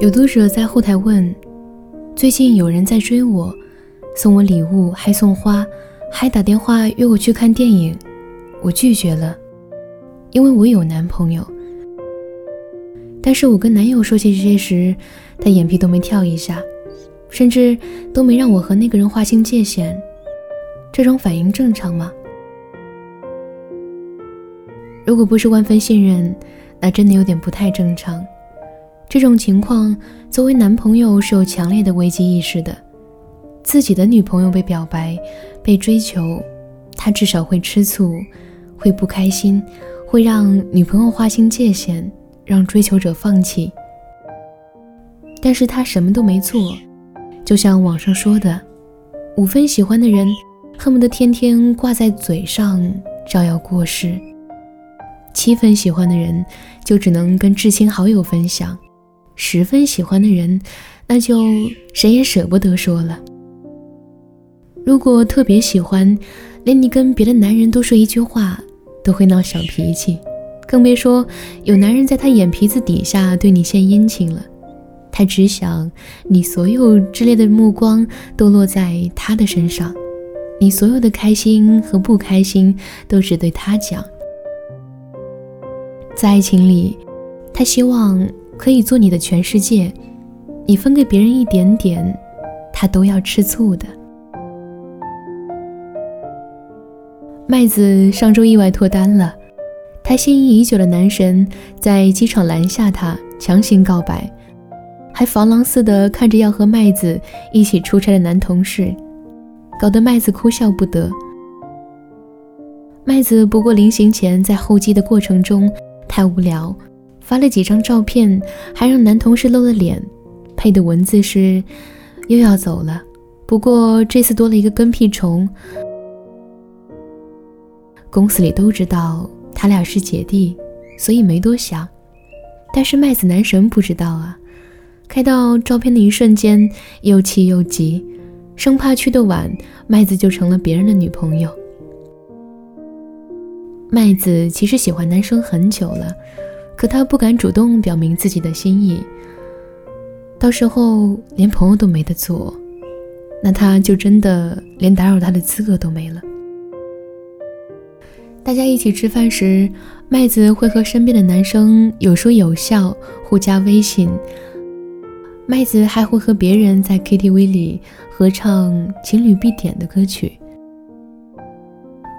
有读者在后台问：“最近有人在追我，送我礼物，还送花，还打电话约我去看电影，我拒绝了，因为我有男朋友。但是我跟男友说起这些时，他眼皮都没跳一下，甚至都没让我和那个人划清界限。这种反应正常吗？如果不是万分信任，那真的有点不太正常。”这种情况，作为男朋友是有强烈的危机意识的。自己的女朋友被表白、被追求，他至少会吃醋，会不开心，会让女朋友划清界限，让追求者放弃。但是他什么都没做，就像网上说的，五分喜欢的人，恨不得天天挂在嘴上，招摇过市；七分喜欢的人，就只能跟至亲好友分享。十分喜欢的人，那就谁也舍不得说了。如果特别喜欢，连你跟别的男人多说一句话都会闹小脾气，更别说有男人在他眼皮子底下对你献殷勤了。他只想你所有炽烈的目光都落在他的身上，你所有的开心和不开心都只对他讲。在爱情里，他希望。可以做你的全世界，你分给别人一点点，他都要吃醋的。麦子上周意外脱单了，他心仪已久的男神在机场拦下他，强行告白，还防狼似的看着要和麦子一起出差的男同事，搞得麦子哭笑不得。麦子不过临行前在候机的过程中太无聊。发了几张照片，还让男同事露了脸，配的文字是：“又要走了，不过这次多了一个跟屁虫。”公司里都知道他俩是姐弟，所以没多想。但是麦子男神不知道啊，看到照片的一瞬间又气又急，生怕去的晚，麦子就成了别人的女朋友。麦子其实喜欢男生很久了。可他不敢主动表明自己的心意，到时候连朋友都没得做，那他就真的连打扰他的资格都没了。大家一起吃饭时，麦子会和身边的男生有说有笑，互加微信。麦子还会和别人在 KTV 里合唱情侣必点的歌曲，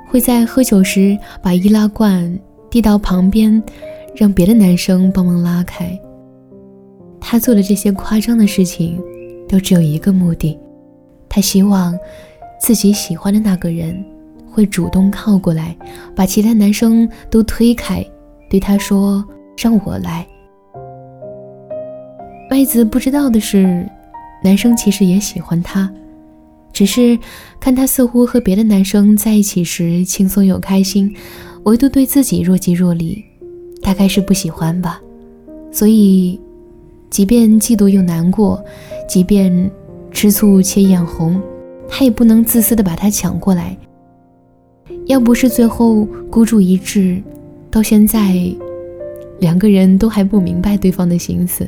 会在喝酒时把易拉罐递到旁边。让别的男生帮忙拉开。他做的这些夸张的事情，都只有一个目的：他希望自己喜欢的那个人会主动靠过来，把其他男生都推开，对他说：“让我来。”麦子不知道的是，男生其实也喜欢他，只是看他似乎和别的男生在一起时轻松又开心，唯独对自己若即若离。大概是不喜欢吧，所以，即便嫉妒又难过，即便吃醋且眼红，他也不能自私的把他抢过来。要不是最后孤注一掷，到现在，两个人都还不明白对方的心思。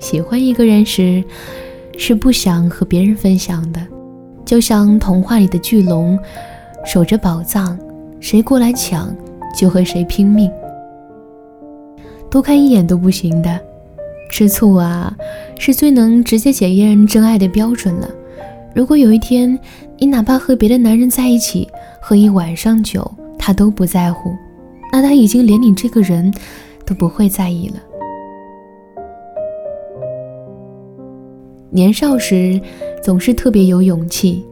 喜欢一个人时，是不想和别人分享的，就像童话里的巨龙，守着宝藏，谁过来抢？就和谁拼命，多看一眼都不行的，吃醋啊，是最能直接检验真爱的标准了。如果有一天你哪怕和别的男人在一起喝一晚上酒，他都不在乎，那他已经连你这个人都不会在意了。年少时总是特别有勇气，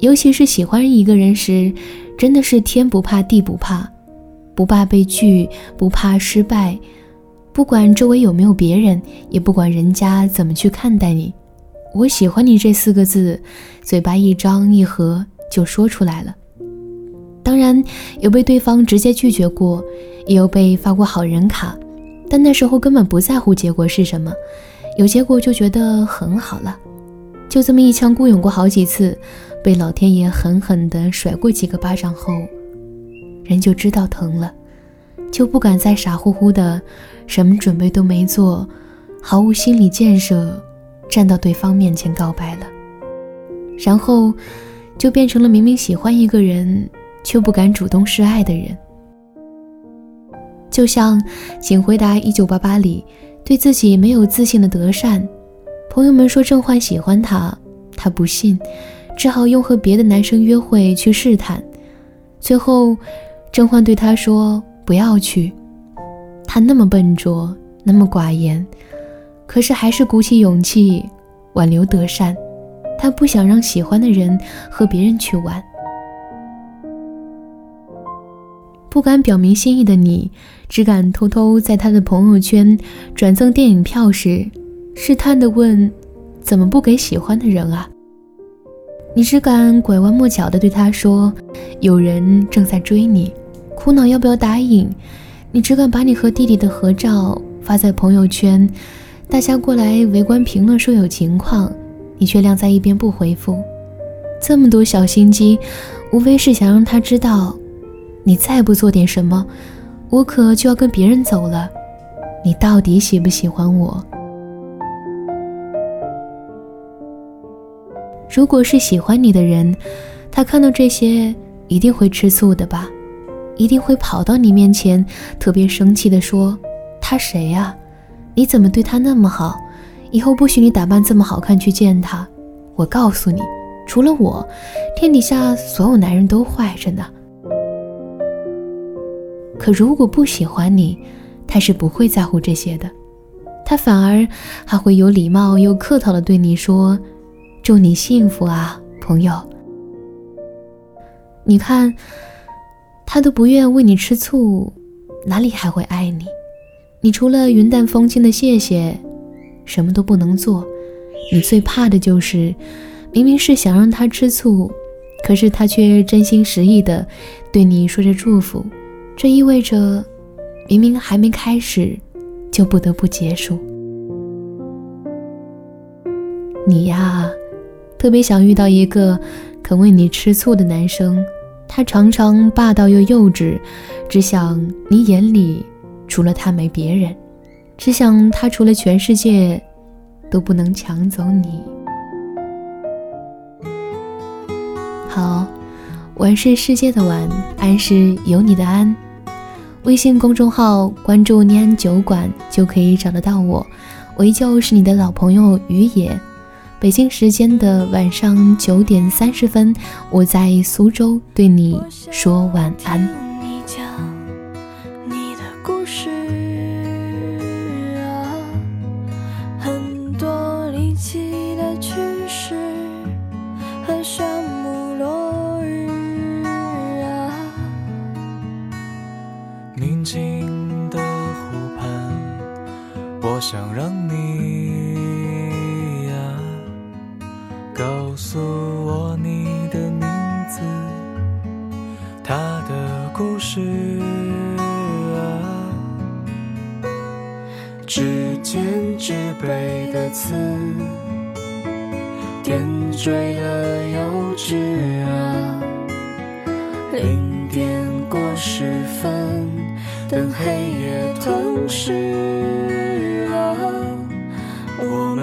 尤其是喜欢一个人时，真的是天不怕地不怕。不怕被拒，不怕失败，不管周围有没有别人，也不管人家怎么去看待你，我喜欢你这四个字，嘴巴一张一合就说出来了。当然有被对方直接拒绝过，也有被发过好人卡，但那时候根本不在乎结果是什么，有结果就觉得很好了。就这么一腔孤勇过好几次，被老天爷狠狠地甩过几个巴掌后。人就知道疼了，就不敢再傻乎乎的，什么准备都没做，毫无心理建设，站到对方面前告白了。然后，就变成了明明喜欢一个人，却不敢主动示爱的人。就像《请回答一九八八》里，对自己没有自信的德善，朋友们说郑焕喜欢他，他不信，只好用和别的男生约会去试探。最后，郑焕对他说：“不要去。”他那么笨拙，那么寡言，可是还是鼓起勇气挽留德善。他不想让喜欢的人和别人去玩。不敢表明心意的你，只敢偷偷在他的朋友圈转赠电影票时，试探地问：“怎么不给喜欢的人啊？”你只敢拐弯抹角地对他说：“有人正在追你，苦恼要不要答应。”你只敢把你和弟弟的合照发在朋友圈，大家过来围观评论说有情况，你却晾在一边不回复。这么多小心机，无非是想让他知道。你再不做点什么，我可就要跟别人走了。你到底喜不喜欢我？如果是喜欢你的人，他看到这些一定会吃醋的吧？一定会跑到你面前，特别生气地说：“他谁呀？你怎么对他那么好？以后不许你打扮这么好看去见他。我告诉你，除了我，天底下所有男人都坏着呢。”可如果不喜欢你，他是不会在乎这些的，他反而还会有礼貌又客套的对你说：“祝你幸福啊，朋友。”你看，他都不愿为你吃醋，哪里还会爱你？你除了云淡风轻的谢谢，什么都不能做。你最怕的就是，明明是想让他吃醋，可是他却真心实意的对你说着祝福。这意味着，明明还没开始，就不得不结束。你呀，特别想遇到一个肯为你吃醋的男生。他常常霸道又幼稚，只想你眼里除了他没别人，只想他除了全世界都不能抢走你。好，晚是世界的晚，安是有你的安。微信公众号关注“念安酒馆”就可以找得到我，我依旧是你的老朋友于野。北京时间的晚上九点三十分，我在苏州对你说晚安。他的故事啊，指尖纸背的刺，点缀了幼稚啊，零点过十分，等黑夜吞噬。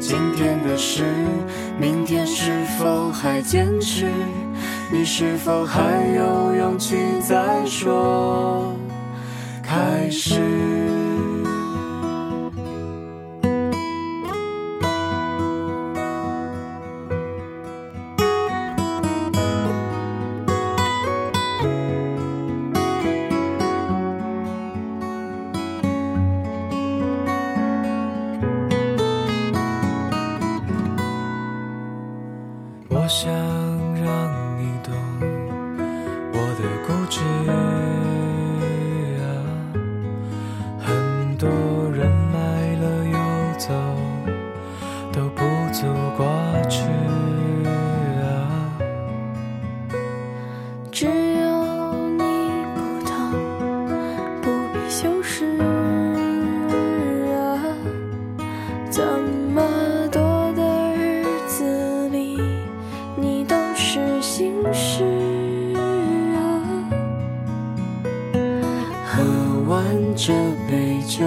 今天的事，明天是否还坚持？你是否还有勇气再说开始？走都不足挂齿啊！只要你不疼，不必修饰啊！这么多的日子里，你都是心事啊。喝完这杯酒。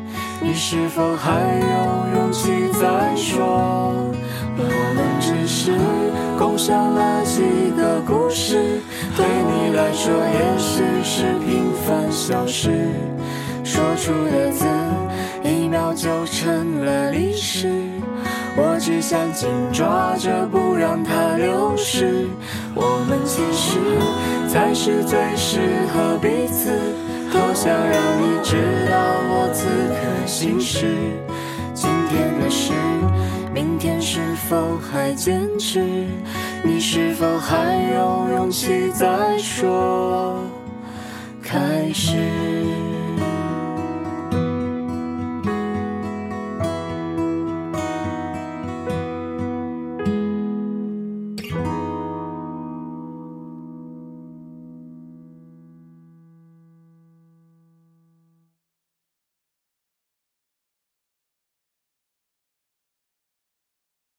你是否还有勇气再说？我们只是共享了几个故事。对你来说，也许是平凡小事，说出的字，一秒就成了历史。我只想紧抓着，不让它流逝。我们其实才是最适合彼此，多想让你知道我此刻心事。今天的事，明天是否还坚持？你是否还有勇气再说开始？